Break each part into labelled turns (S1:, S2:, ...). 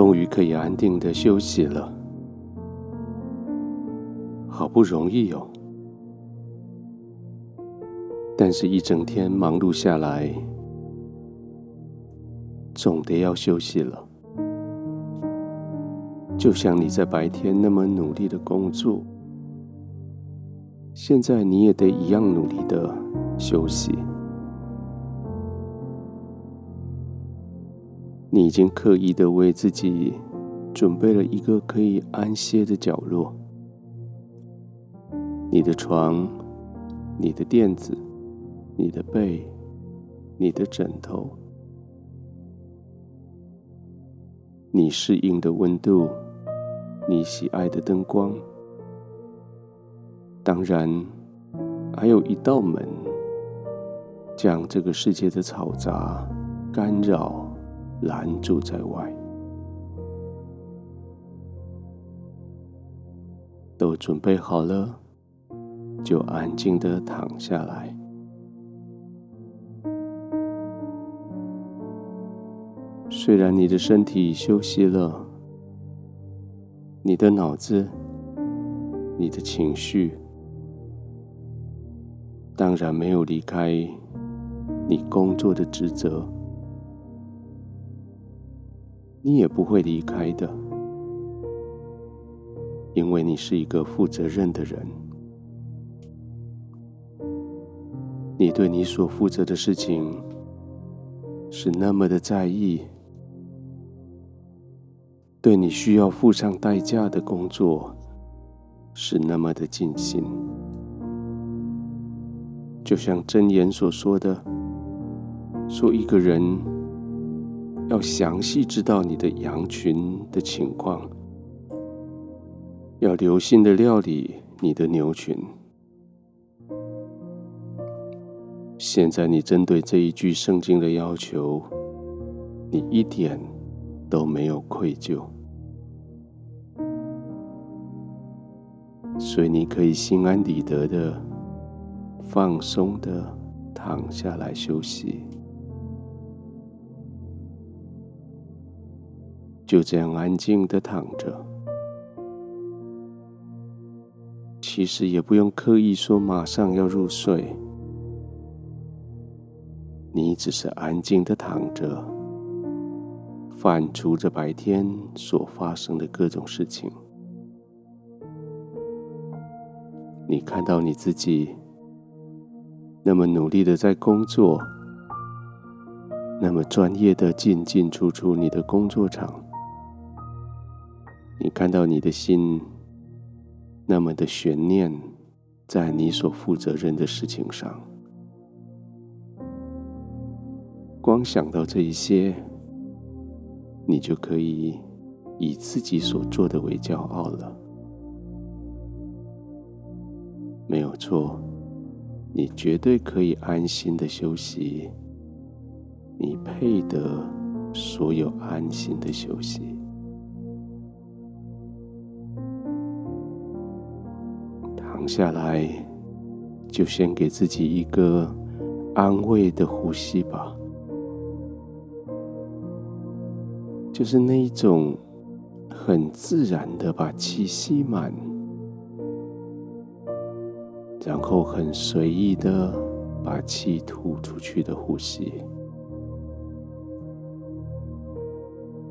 S1: 终于可以安定的休息了，好不容易哦。但是，一整天忙碌下来，总得要休息了。就像你在白天那么努力的工作，现在你也得一样努力的休息。你已经刻意的为自己准备了一个可以安歇的角落，你的床、你的垫子、你的被、你的枕头，你适应的温度，你喜爱的灯光，当然还有一道门，将这个世界的嘈杂干扰。拦住在外，都准备好了，就安静的躺下来。虽然你的身体休息了，你的脑子、你的情绪，当然没有离开你工作的职责。你也不会离开的，因为你是一个负责任的人。你对你所负责的事情是那么的在意，对你需要付上代价的工作是那么的尽心。就像箴言所说的，说一个人。要详细知道你的羊群的情况，要留心的料理你的牛群。现在你针对这一句圣经的要求，你一点都没有愧疚，所以你可以心安理得的、放松的躺下来休息。就这样安静的躺着，其实也不用刻意说马上要入睡，你只是安静的躺着，反刍着白天所发生的各种事情。你看到你自己那么努力的在工作，那么专业的进进出出你的工作场。你看到你的心那么的悬念在你所负责任的事情上，光想到这一些，你就可以以自己所做的为骄傲了。没有错，你绝对可以安心的休息，你配得所有安心的休息。躺下来，就先给自己一个安慰的呼吸吧，就是那一种很自然的把气吸满，然后很随意的把气吐出去的呼吸，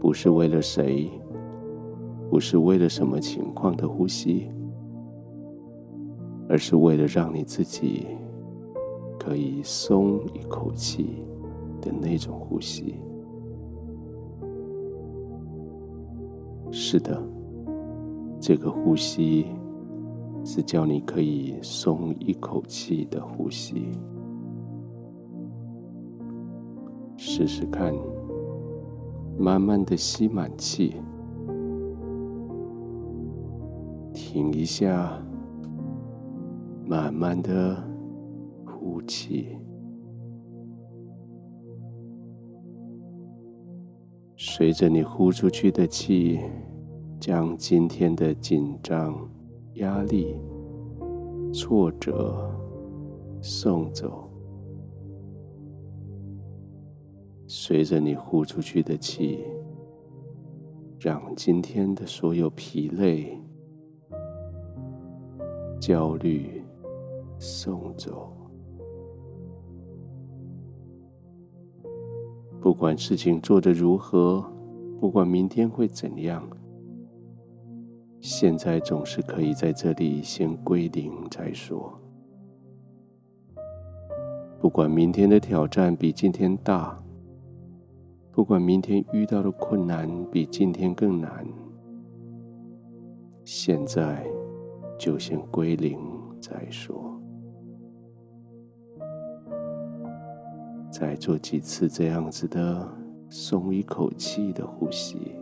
S1: 不是为了谁，不是为了什么情况的呼吸。而是为了让你自己可以松一口气的那种呼吸。是的，这个呼吸是叫你可以松一口气的呼吸。试试看，慢慢的吸满气，停一下。慢慢的呼气，随着你呼出去的气，将今天的紧张、压力、挫折送走。随着你呼出去的气，让今天的所有疲累、焦虑送走。不管事情做得如何，不管明天会怎样，现在总是可以在这里先归零再说。不管明天的挑战比今天大，不管明天遇到的困难比今天更难，现在就先归零再说。再做几次这样子的松一口气的呼吸，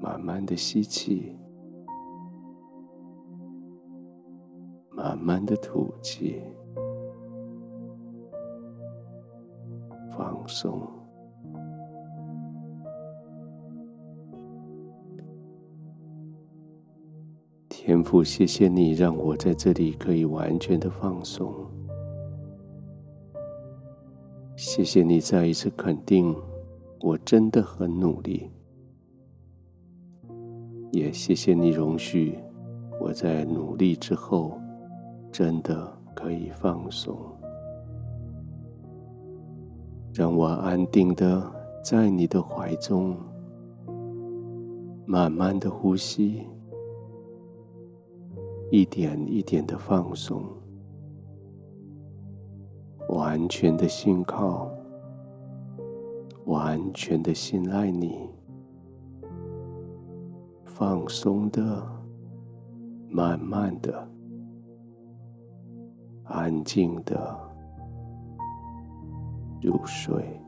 S1: 慢慢的吸气，慢慢的吐气，放松。天父，谢谢你让我在这里可以完全的放松。谢谢你再一次肯定我真的很努力，也谢谢你容许我在努力之后真的可以放松，让我安定的在你的怀中，慢慢的呼吸。一点一点的放松，完全的信靠，完全的信赖你，放松的，慢慢的，安静的入睡。